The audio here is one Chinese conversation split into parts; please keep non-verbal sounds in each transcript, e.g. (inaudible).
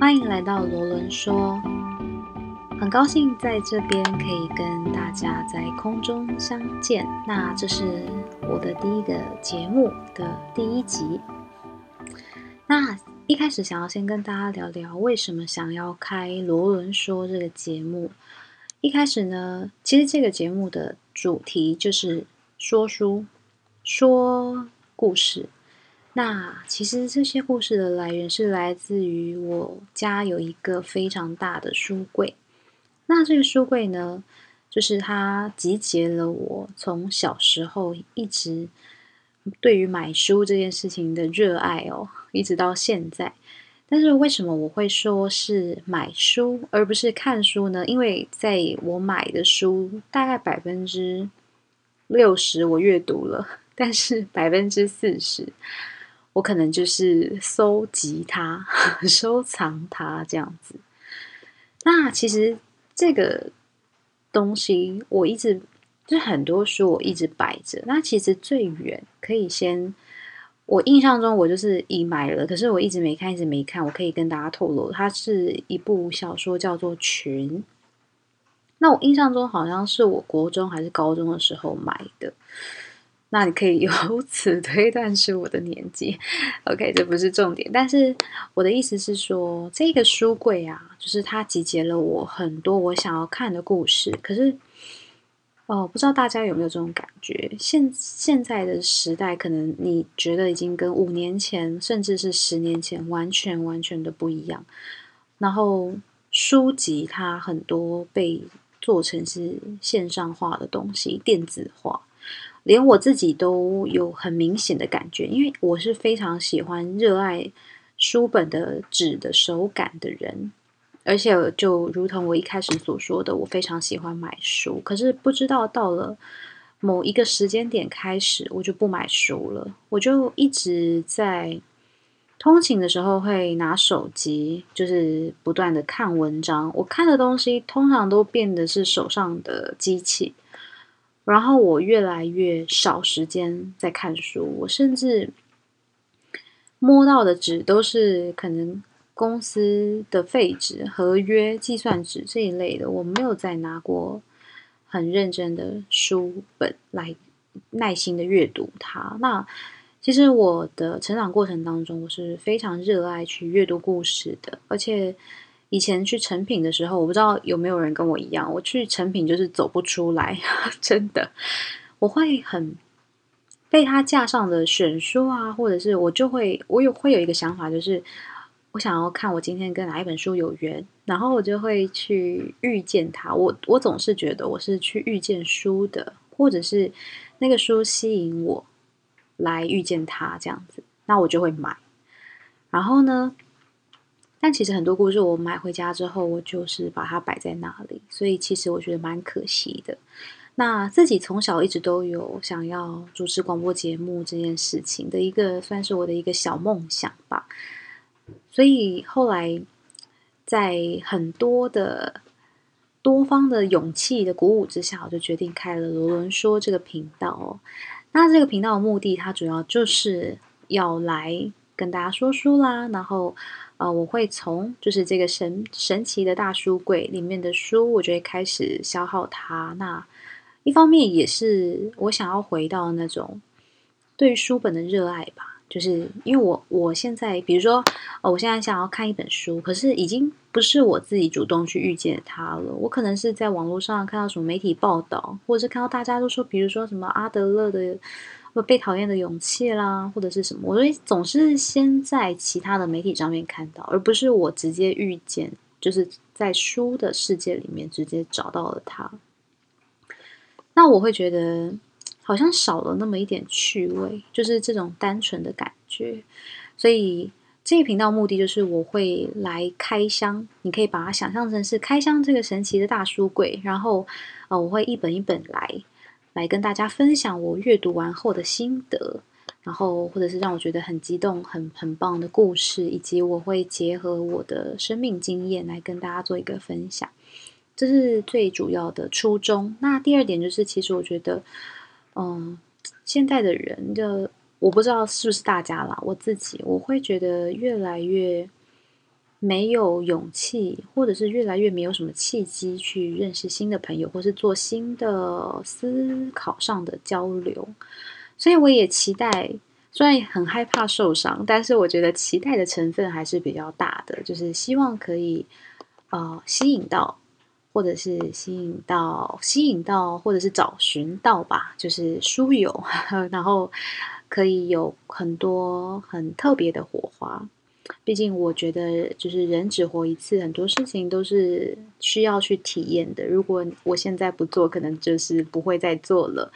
欢迎来到罗伦说，很高兴在这边可以跟大家在空中相见。那这是我的第一个节目的第一集。那一开始想要先跟大家聊聊，为什么想要开罗伦说这个节目。一开始呢，其实这个节目的主题就是说书、说故事。那其实这些故事的来源是来自于我家有一个非常大的书柜。那这个书柜呢，就是它集结了我从小时候一直对于买书这件事情的热爱哦，一直到现在。但是为什么我会说是买书而不是看书呢？因为在我买的书大概百分之六十我阅读了，但是百分之四十。我可能就是搜集它、(laughs) 收藏它这样子。那其实这个东西，我一直就很多书，我一直摆着。那其实最远可以先，我印象中我就是已买了，可是我一直没看，一直没看。我可以跟大家透露，它是一部小说，叫做《群》。那我印象中好像是我国中还是高中的时候买的。那你可以由此 (laughs) 推断出我的年纪。OK，这不是重点，但是我的意思是说，这个书柜啊，就是它集结了我很多我想要看的故事。可是，哦，不知道大家有没有这种感觉？现现在的时代，可能你觉得已经跟五年前，甚至是十年前，完全完全的不一样。然后，书籍它很多被做成是线上化的东西，电子化。连我自己都有很明显的感觉，因为我是非常喜欢、热爱书本的纸的手感的人，而且就如同我一开始所说的，我非常喜欢买书。可是不知道到了某一个时间点开始，我就不买书了，我就一直在通勤的时候会拿手机，就是不断的看文章。我看的东西通常都变得是手上的机器。然后我越来越少时间在看书，我甚至摸到的纸都是可能公司的废纸、合约、计算纸这一类的，我没有再拿过很认真的书本来耐心的阅读它。那其实我的成长过程当中，我是非常热爱去阅读故事的，而且。以前去成品的时候，我不知道有没有人跟我一样，我去成品就是走不出来，(laughs) 真的，我会很被他架上的选书啊，或者是我就会我有会有一个想法，就是我想要看我今天跟哪一本书有缘，然后我就会去遇见他。我我总是觉得我是去遇见书的，或者是那个书吸引我来遇见他这样子，那我就会买。然后呢？但其实很多故事我买回家之后，我就是把它摆在那里，所以其实我觉得蛮可惜的。那自己从小一直都有想要主持广播节目这件事情的一个，算是我的一个小梦想吧。所以后来在很多的多方的勇气的鼓舞之下，我就决定开了罗伦说这个频道。那这个频道的目的，它主要就是要来跟大家说书啦，然后。呃，我会从就是这个神神奇的大书柜里面的书，我就会开始消耗它。那一方面也是我想要回到那种对书本的热爱吧，就是因为我我现在，比如说，哦，我现在想要看一本书，可是已经不是我自己主动去遇见它了。我可能是在网络上看到什么媒体报道，或者是看到大家都说，比如说什么阿德勒的。被讨厌的勇气啦，或者是什么，我会总是先在其他的媒体上面看到，而不是我直接遇见，就是在书的世界里面直接找到了它。那我会觉得好像少了那么一点趣味，就是这种单纯的感觉。所以这个频道目的就是我会来开箱，你可以把它想象成是开箱这个神奇的大书柜，然后呃，我会一本一本来。来跟大家分享我阅读完后的心得，然后或者是让我觉得很激动、很很棒的故事，以及我会结合我的生命经验来跟大家做一个分享，这是最主要的初衷。那第二点就是，其实我觉得，嗯，现在的人的我不知道是不是大家啦，我自己我会觉得越来越没有勇气，或者是越来越没有什么契机去认识新的朋友，或是做新的思考上的交流。所以我也期待，虽然很害怕受伤，但是我觉得期待的成分还是比较大的，就是希望可以呃吸引到，或者是吸引到，吸引到，或者是找寻到吧，就是书友，(laughs) 然后可以有很多很特别的火花。毕竟，我觉得就是人只活一次，很多事情都是需要去体验的。如果我现在不做，可能就是不会再做了。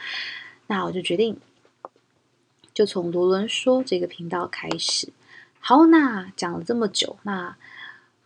那我就决定，就从罗伦说这个频道开始。好，那讲了这么久，那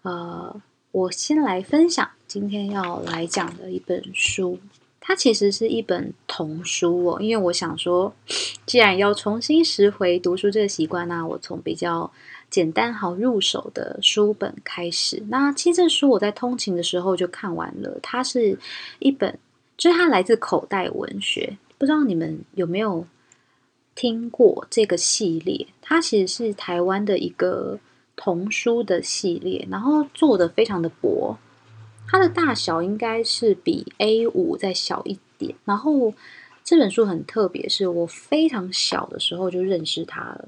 呃，我先来分享今天要来讲的一本书。它其实是一本童书哦，因为我想说，(sniffs) 既然要重新拾回读书这个习惯，那我从比较。简单好入手的书本开始。那其实这书我在通勤的时候就看完了。它是一本，就是它来自口袋文学。不知道你们有没有听过这个系列？它其实是台湾的一个童书的系列，然后做的非常的薄。它的大小应该是比 A 五再小一点。然后这本书很特别，是我非常小的时候就认识它了。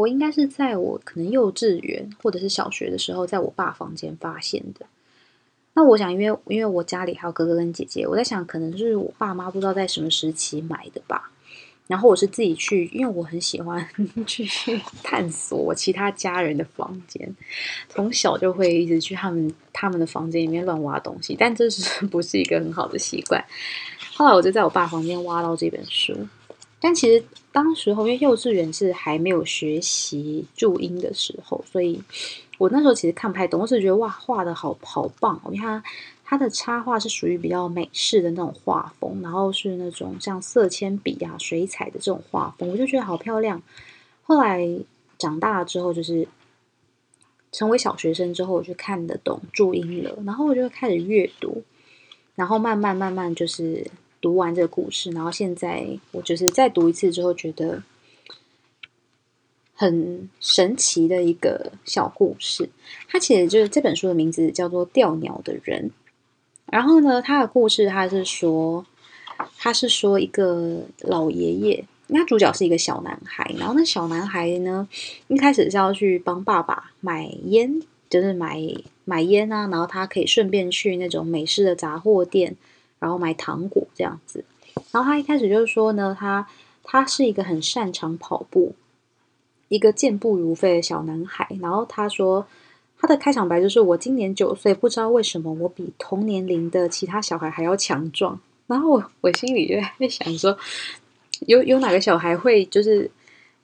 我应该是在我可能幼稚园或者是小学的时候，在我爸房间发现的。那我想，因为因为我家里还有哥哥跟姐姐，我在想，可能是我爸妈不知道在什么时期买的吧。然后我是自己去，因为我很喜欢 (laughs) 去 (laughs) 探索其他家人的房间，从小就会一直去他们他们的房间里面乱挖东西，但这是 (laughs) 不是一个很好的习惯？后来我就在我爸房间挖到这本书。但其实当时候，因为幼稚园是还没有学习注音的时候，所以我那时候其实看不太懂，我是觉得哇，画的好好棒哦！因为它的插画是属于比较美式的那种画风，然后是那种像色铅笔啊、水彩的这种画风，我就觉得好漂亮。后来长大了之后，就是成为小学生之后，我就看得懂注音了，然后我就开始阅读，然后慢慢慢慢就是。读完这个故事，然后现在我就是再读一次之后，觉得很神奇的一个小故事。它其实就是这本书的名字叫做《钓鸟的人》。然后呢，他的故事他是说，他是说一个老爷爷，那主角是一个小男孩。然后那小男孩呢，一开始是要去帮爸爸买烟，就是买买烟啊，然后他可以顺便去那种美式的杂货店。然后买糖果这样子，然后他一开始就是说呢，他他是一个很擅长跑步，一个健步如飞的小男孩。然后他说他的开场白就是：“我今年九岁，不知道为什么我比同年龄的其他小孩还要强壮。”然后我我心里就在想说，有有哪个小孩会就是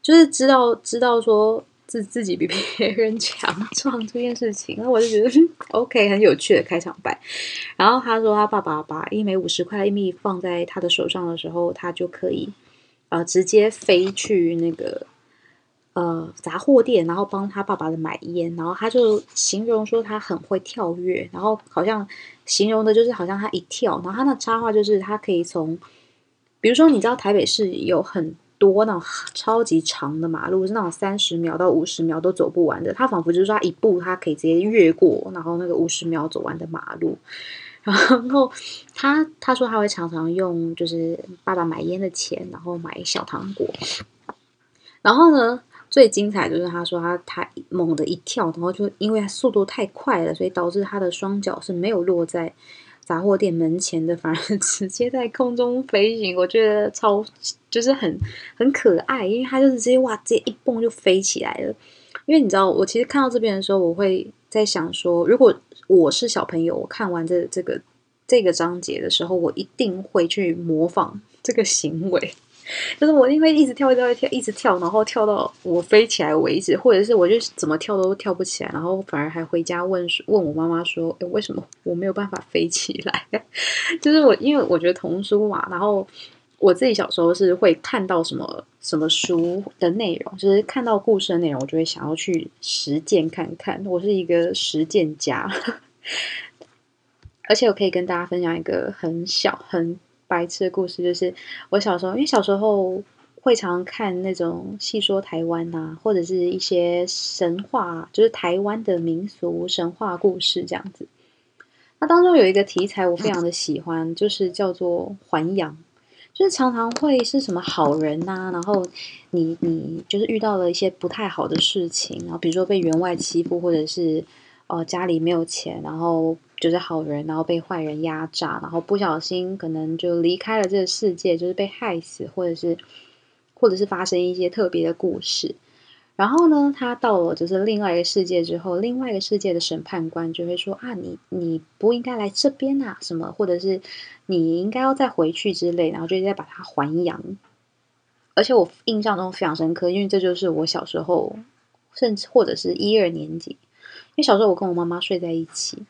就是知道知道说。自自己比别人强壮这件事情，那我就觉得 OK 很有趣的开场白。然后他说，他爸爸把一枚五十块硬币放在他的手上的时候，他就可以呃直接飞去那个呃杂货店，然后帮他爸爸的买烟。然后他就形容说他很会跳跃，然后好像形容的就是好像他一跳，然后他那插画就是他可以从，比如说你知道台北市有很。多那种超级长的马路，是那种三十秒到五十秒都走不完的。他仿佛就是说，一步他可以直接越过，然后那个五十秒走完的马路。(laughs) 然后他他说他会常常用就是爸爸买烟的钱，然后买小糖果。然后呢，最精彩就是他说他他猛的一跳，然后就因为速度太快了，所以导致他的双脚是没有落在。杂货店门前的，反而 (laughs) 直接在空中飞行，我觉得超就是很很可爱，因为他就是直接哇，直接一蹦就飞起来了。因为你知道，我其实看到这边的时候，我会在想说，如果我是小朋友，我看完这这个这个章节的时候，我一定会去模仿这个行为。(laughs) 就是我因为一直跳，一直跳，一直跳，然后跳到我飞起来为止，或者是我就怎么跳都跳不起来，然后反而还回家问问我妈妈说：“哎，为什么我没有办法飞起来？” (laughs) 就是我因为我觉得童书嘛，然后我自己小时候是会看到什么什么书的内容，就是看到故事的内容，我就会想要去实践看看。我是一个实践家，(laughs) 而且我可以跟大家分享一个很小很。白痴的故事就是我小时候，因为小时候会常看那种戏说台湾呐，或者是一些神话，就是台湾的民俗神话故事这样子。那当中有一个题材我非常的喜欢，就是叫做还阳，就是常常会是什么好人呐，然后你你就是遇到了一些不太好的事情，然后比如说被员外欺负，或者是呃家里没有钱，然后就是好人，然后被坏人压榨，然后不小心可能就离开了这个世界，就是被害死，或者是或者是发生一些特别的故事。然后呢，他到了就是另外一个世界之后，另外一个世界的审判官就会说啊，你你不应该来这边啊，什么，或者是你应该要再回去之类，然后就再把它还阳。而且我印象中非常深刻，因为这就是我小时候，甚至或者是一二年级，因为小时候我跟我妈妈睡在一起。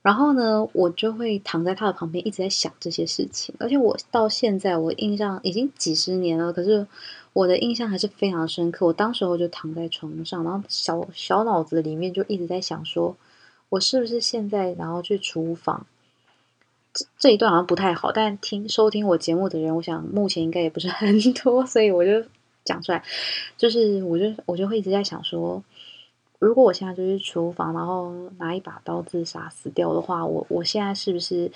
然后呢，我就会躺在他的旁边，一直在想这些事情。而且我到现在，我印象已经几十年了，可是我的印象还是非常深刻。我当时候就躺在床上，然后小小脑子里面就一直在想，说我是不是现在然后去厨房？这这一段好像不太好，但听收听我节目的人，我想目前应该也不是很多，所以我就讲出来。就是我就我就会一直在想说。如果我现在就去厨房，然后拿一把刀自杀死掉的话，我我现在是不是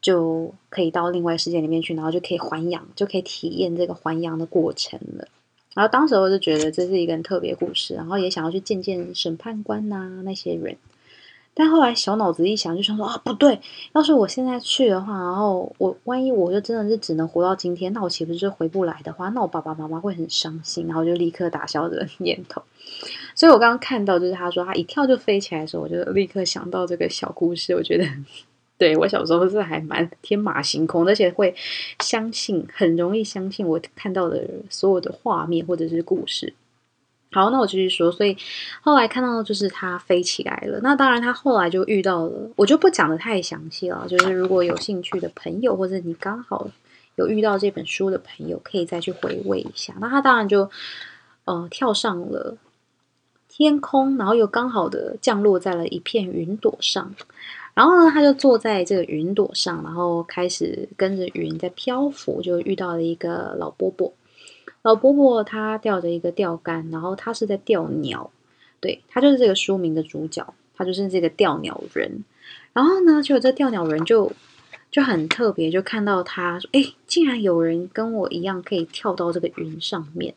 就可以到另外世界里面去，然后就可以还阳，就可以体验这个还阳的过程了？然后当时我就觉得这是一个很特别故事，然后也想要去见见审判官呐那些人。但后来小脑子一想，就想说啊，不对，要是我现在去的话，然后我万一我就真的是只能活到今天，那我岂不是回不来的话，那我爸爸妈妈会很伤心，然后就立刻打消这个念头。所以我刚刚看到，就是他说他一跳就飞起来的时候，我就立刻想到这个小故事。我觉得，对我小时候是还蛮天马行空，而且会相信，很容易相信我看到的所有的画面或者是故事。好，那我继续说。所以后来看到就是它飞起来了。那当然，他后来就遇到了，我就不讲的太详细了。就是如果有兴趣的朋友，或者你刚好有遇到这本书的朋友，可以再去回味一下。那他当然就呃跳上了天空，然后又刚好的降落在了一片云朵上。然后呢，他就坐在这个云朵上，然后开始跟着云在漂浮，就遇到了一个老伯伯。老伯伯他吊着一个钓竿，然后他是在钓鸟，对他就是这个书名的主角，他就是这个钓鸟人。然后呢，就这钓鸟人就就很特别，就看到他说：“哎，竟然有人跟我一样可以跳到这个云上面。”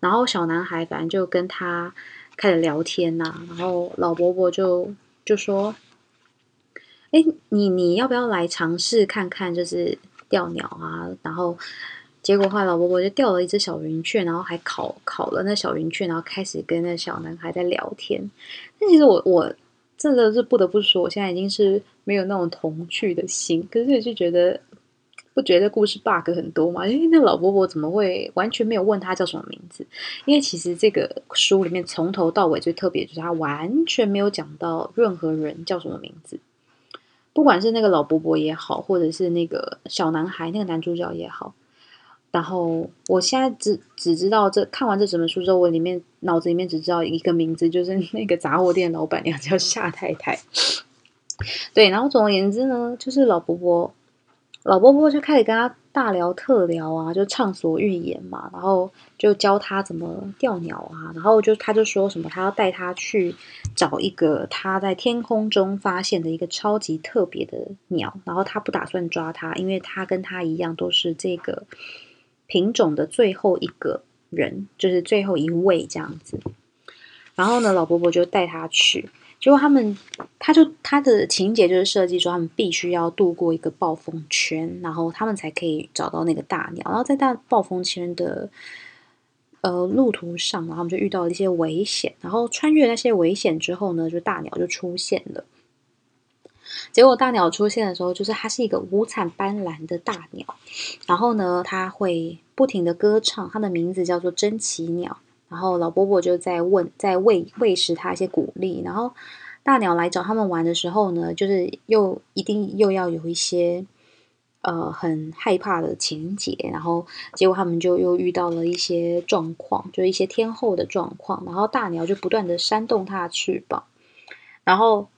然后小男孩反正就跟他开始聊天呐，然后老伯伯就就说：“哎，你你要不要来尝试看看，就是钓鸟啊？”然后。结果，后来老伯伯就钓了一只小云雀，然后还烤烤了那小云雀，然后开始跟那小男孩在聊天。但其实我我真的是不得不说，我现在已经是没有那种童趣的心，可是就觉得不觉得故事 bug 很多嘛？因为那老伯伯怎么会完全没有问他叫什么名字？因为其实这个书里面从头到尾最特别就是他完全没有讲到任何人叫什么名字，不管是那个老伯伯也好，或者是那个小男孩那个男主角也好。然后我现在只只知道这看完这整本书之后，我里面脑子里面只知道一个名字，就是那个杂货店老板娘叫夏太太。对，然后总而言之呢，就是老伯伯，老伯伯就开始跟他大聊特聊啊，就畅所欲言嘛，然后就教他怎么钓鸟啊，然后就他就说什么，他要带他去找一个他在天空中发现的一个超级特别的鸟，然后他不打算抓他，因为他跟他一样都是这个。品种的最后一个人，就是最后一位这样子。然后呢，老伯伯就带他去。结果他们，他就他的情节就是设计说，他们必须要度过一个暴风圈，然后他们才可以找到那个大鸟。然后在大暴风圈的呃路途上，然后他们就遇到了一些危险。然后穿越那些危险之后呢，就大鸟就出现了。结果大鸟出现的时候，就是它是一个五彩斑斓的大鸟，然后呢，它会不停的歌唱，它的名字叫做珍奇鸟。然后老伯伯就在问，在喂喂食它一些鼓励。然后大鸟来找他们玩的时候呢，就是又一定又要有一些呃很害怕的情节。然后结果他们就又遇到了一些状况，就是一些天后的状况。然后大鸟就不断的扇动它的翅膀，然后。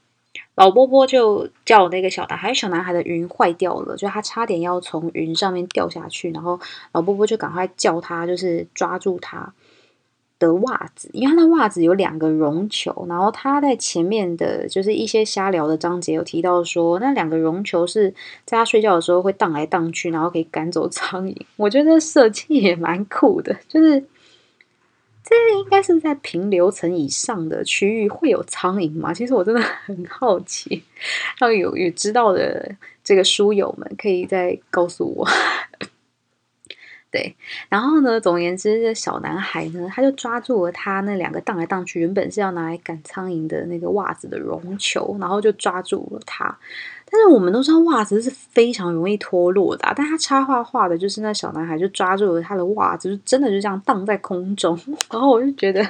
老波波就叫那个小男孩，小男孩的云坏掉了，就他差点要从云上面掉下去，然后老波波就赶快叫他，就是抓住他的袜子，因为他的袜子有两个绒球，然后他在前面的就是一些瞎聊的章节有提到说，那两个绒球是在他睡觉的时候会荡来荡去，然后可以赶走苍蝇。我觉得设计也蛮酷的，就是。这应该是在平流层以上的区域会有苍蝇吗？其实我真的很好奇，要有有知道的这个书友们可以再告诉我。(laughs) 对，然后呢，总而言之，这小男孩呢，他就抓住了他那两个荡来荡去，原本是要拿来赶苍蝇的那个袜子的绒球，然后就抓住了他。但是我们都知道袜子是非常容易脱落的，但他插画画的就是那小男孩就抓住了他的袜子，就真的就这样荡在空中。(laughs) 然后我就觉得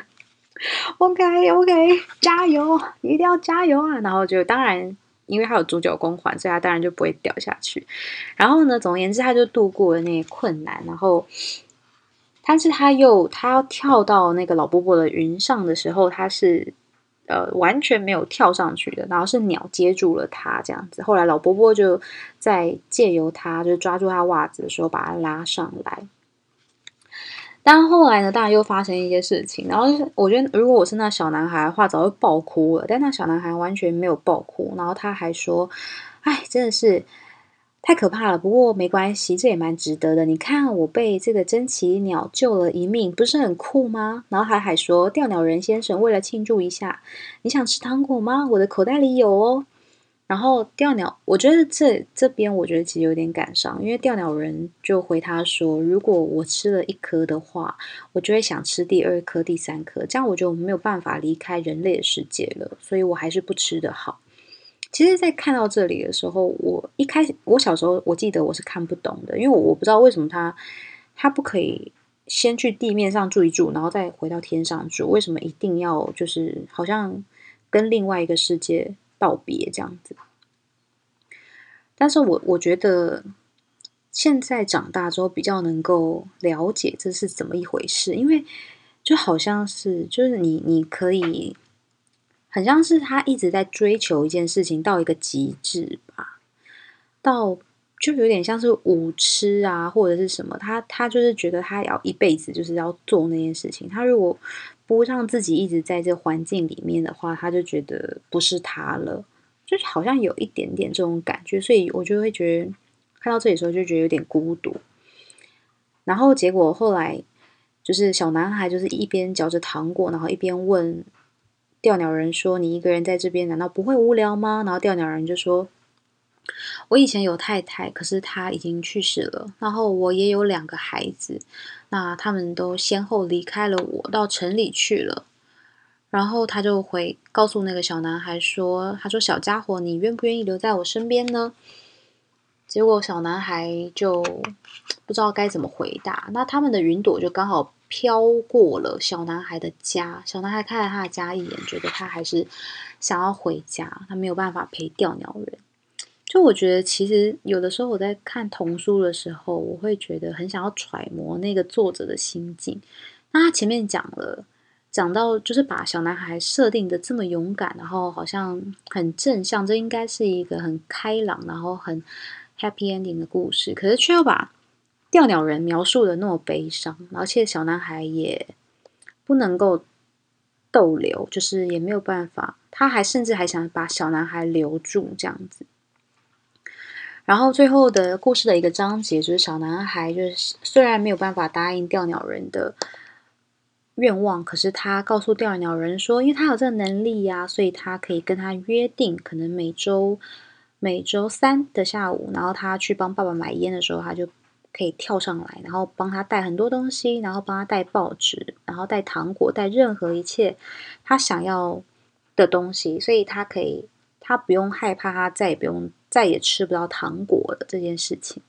，OK OK，加油，一定要加油啊！然后就当然，因为他有主角光环，所以他当然就不会掉下去。然后呢，总而言之，他就度过了那些困难。然后，但是他又他要跳到那个老伯伯的云上的时候，他是。呃，完全没有跳上去的，然后是鸟接住了他这样子。后来老伯伯就在借由他，就是抓住他袜子的时候，把他拉上来。但后来呢，当然又发生一些事情。然后我觉得，如果我是那小男孩的话，早就爆哭了。但那小男孩完全没有爆哭，然后他还说：“哎，真的是。”太可怕了，不过没关系，这也蛮值得的。你看，我被这个珍奇鸟救了一命，不是很酷吗？然后海海说：“钓鸟人先生，为了庆祝一下，你想吃糖果吗？我的口袋里有哦。”然后钓鸟，我觉得这这边我觉得其实有点感伤，因为钓鸟人就回他说：“如果我吃了一颗的话，我就会想吃第二颗、第三颗，这样我就没有办法离开人类的世界了，所以我还是不吃的好。”其实，在看到这里的时候，我一开始，我小时候我记得我是看不懂的，因为我我不知道为什么他他不可以先去地面上住一住，然后再回到天上住，为什么一定要就是好像跟另外一个世界道别这样子？但是我我觉得现在长大之后比较能够了解这是怎么一回事，因为就好像是就是你你可以。很像是他一直在追求一件事情到一个极致吧，到就有点像是舞痴啊，或者是什么，他他就是觉得他要一辈子就是要做那件事情。他如果不让自己一直在这环境里面的话，他就觉得不是他了，就是好像有一点点这种感觉。所以我就会觉得看到这里的时候就觉得有点孤独。然后结果后来就是小男孩就是一边嚼着糖果，然后一边问。钓鸟人说：“你一个人在这边，难道不会无聊吗？”然后钓鸟人就说：“我以前有太太，可是她已经去世了。然后我也有两个孩子，那他们都先后离开了我，到城里去了。然后他就回告诉那个小男孩说：‘他说小家伙，你愿不愿意留在我身边呢？’结果小男孩就不知道该怎么回答。那他们的云朵就刚好。”飘过了小男孩的家，小男孩看了他的家一眼，觉得他还是想要回家，他没有办法陪钓鸟人。就我觉得，其实有的时候我在看童书的时候，我会觉得很想要揣摩那个作者的心境。那他前面讲了，讲到就是把小男孩设定的这么勇敢，然后好像很正向，这应该是一个很开朗，然后很 happy ending 的故事，可是却又把。钓鸟人描述的那么悲伤，而且小男孩也不能够逗留，就是也没有办法。他还甚至还想把小男孩留住这样子。然后最后的故事的一个章节就是小男孩，就是虽然没有办法答应钓鸟人的愿望，可是他告诉钓鸟人说，因为他有这个能力呀，所以他可以跟他约定，可能每周每周三的下午，然后他去帮爸爸买烟的时候，他就。可以跳上来，然后帮他带很多东西，然后帮他带报纸，然后带糖果，带任何一切他想要的东西，所以他可以，他不用害怕，他再也不用再也吃不到糖果的这件事情。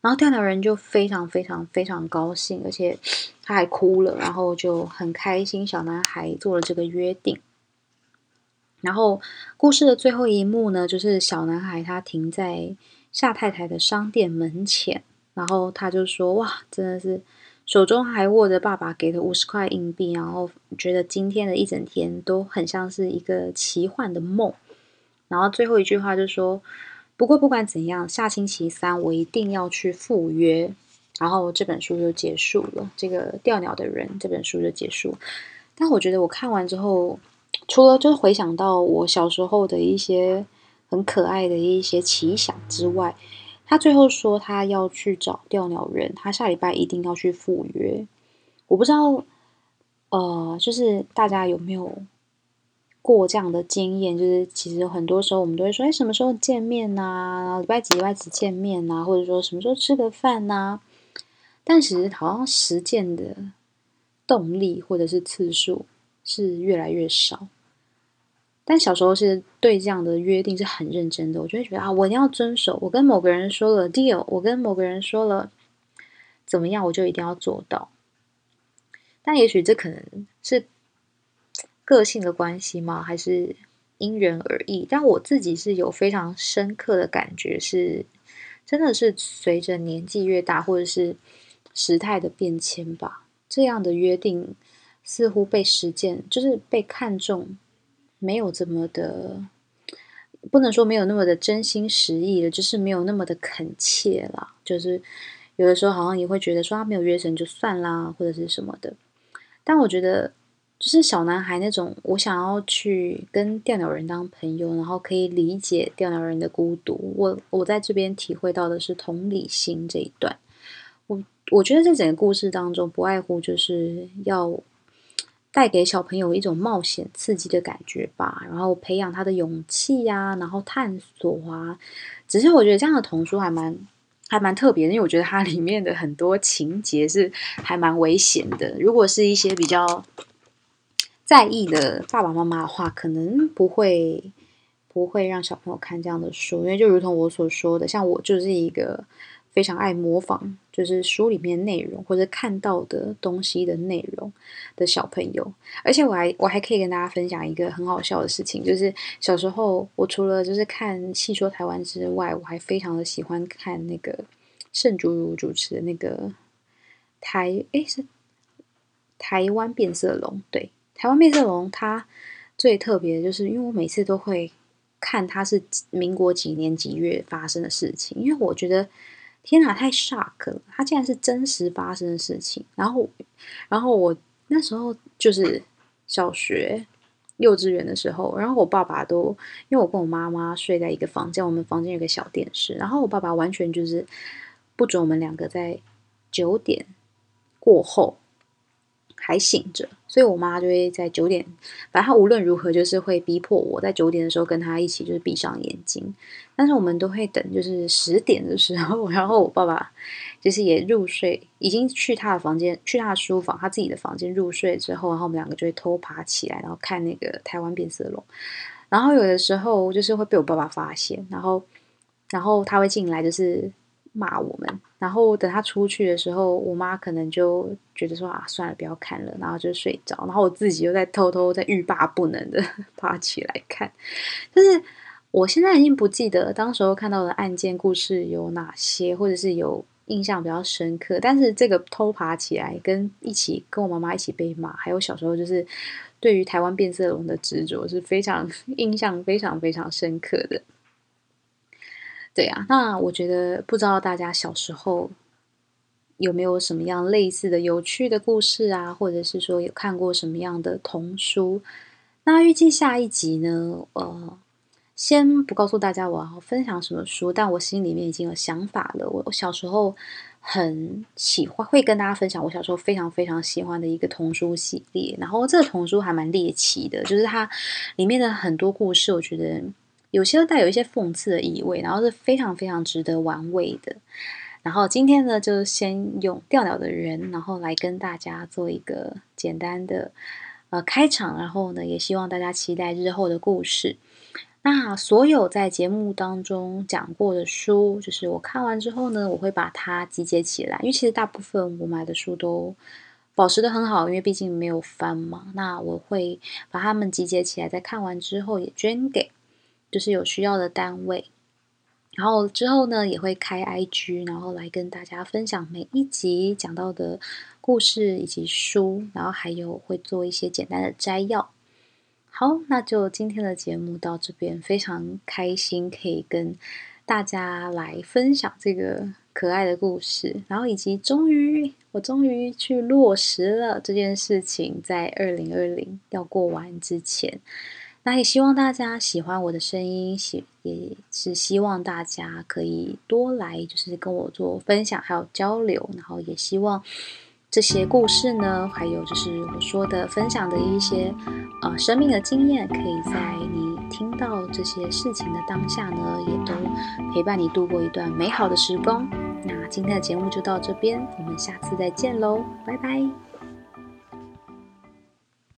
然后钓鸟人就非常非常非常高兴，而且 (sniffs) 他还哭了，然后就很开心。小男孩做了这个约定。然后故事的最后一幕呢，就是小男孩他停在夏太太的商店门前。然后他就说：“哇，真的是手中还握着爸爸给的五十块硬币，然后觉得今天的一整天都很像是一个奇幻的梦。然后最后一句话就说：“不过不管怎样，下星期三我一定要去赴约。”然后这本书就结束了。这个钓鸟的人这本书就结束。但我觉得我看完之后，除了就是回想到我小时候的一些很可爱的一些奇想之外，他最后说他要去找钓鸟人，他下礼拜一定要去赴约。我不知道，呃，就是大家有没有？过这样的经验，就是其实很多时候我们都会说，哎，什么时候见面呐？礼拜几礼拜几见面呐？或者说什么时候吃个饭呐？但其实好像实践的动力或者是次数是越来越少。但小时候是对这样的约定是很认真的，我就会觉得啊，我一定要遵守。我跟某个人说了 deal，我跟某个人说了怎么样，我就一定要做到。但也许这可能是。个性的关系吗？还是因人而异？但我自己是有非常深刻的感觉，是真的是随着年纪越大，或者是时态的变迁吧，这样的约定似乎被实践，就是被看重，没有这么的，不能说没有那么的真心实意了，就是没有那么的恳切了。就是有的时候好像也会觉得说他没有约成就算啦，或者是什么的。但我觉得。就是小男孩那种，我想要去跟钓鸟人当朋友，然后可以理解钓鸟人的孤独。我我在这边体会到的是同理心这一段。我我觉得在整个故事当中，不外乎就是要带给小朋友一种冒险刺激的感觉吧，然后培养他的勇气呀，然后探索啊。只是我觉得这样的童书还蛮还蛮特别，因为我觉得它里面的很多情节是还蛮危险的。如果是一些比较。在意的爸爸妈妈的话，可能不会不会让小朋友看这样的书，因为就如同我所说的，像我就是一个非常爱模仿，就是书里面内容或者看到的东西的内容的小朋友。而且我还我还可以跟大家分享一个很好笑的事情，就是小时候我除了就是看《戏说台湾》之外，我还非常的喜欢看那个盛竹如主持的那个台诶是台湾变色龙对。台湾变色龙，它最特别的就是，因为我每次都会看它是民国几年几月发生的事情，因为我觉得天哪，太 shock 了，他竟然是真实发生的事情。然后，然后我那时候就是小学、幼稚园的时候，然后我爸爸都因为我跟我妈妈睡在一个房间，我们房间有个小电视，然后我爸爸完全就是不准我们两个在九点过后。还醒着，所以我妈就会在九点，反正她无论如何就是会逼迫我在九点的时候跟她一起就是闭上眼睛。但是我们都会等，就是十点的时候，(laughs) 然后我爸爸就是也入睡，已经去他的房间，去他的书房，他自己的房间入睡之后，然后我们两个就会偷爬起来，然后看那个台湾变色龙。然后有的时候就是会被我爸爸发现，然后然后他会进来就是骂我们。然后等他出去的时候，我妈可能就觉得说啊，算了，不要看了，然后就睡着。然后我自己又在偷偷在欲罢不能的 (laughs) 爬起来看。但是我现在已经不记得当时候看到的案件故事有哪些，或者是有印象比较深刻。但是这个偷爬起来跟一起跟我妈妈一起被骂，还有小时候就是对于台湾变色龙的执着是非常 (laughs) 印象非常非常深刻的。对啊，那我觉得不知道大家小时候有没有什么样类似的有趣的故事啊，或者是说有看过什么样的童书？那预计下一集呢，呃，先不告诉大家我要分享什么书，但我心里面已经有想法了。我我小时候很喜欢，会跟大家分享我小时候非常非常喜欢的一个童书系列。然后这个童书还蛮猎奇的，就是它里面的很多故事，我觉得。有些带有一些讽刺的意味，然后是非常非常值得玩味的。然后今天呢，就先用调调的人，然后来跟大家做一个简单的呃开场。然后呢，也希望大家期待日后的故事。那所有在节目当中讲过的书，就是我看完之后呢，我会把它集结起来。因为其实大部分我买的书都保持的很好，因为毕竟没有翻嘛。那我会把它们集结起来，在看完之后也捐给。就是有需要的单位，然后之后呢也会开 IG，然后来跟大家分享每一集讲到的故事以及书，然后还有会做一些简单的摘要。好，那就今天的节目到这边，非常开心可以跟大家来分享这个可爱的故事，然后以及终于我终于去落实了这件事情，在二零二零要过完之前。那也希望大家喜欢我的声音，喜也是希望大家可以多来，就是跟我做分享还有交流。然后也希望这些故事呢，还有就是我说的分享的一些呃生命的经验，可以在你听到这些事情的当下呢，也都陪伴你度过一段美好的时光。那今天的节目就到这边，我们下次再见喽，拜拜。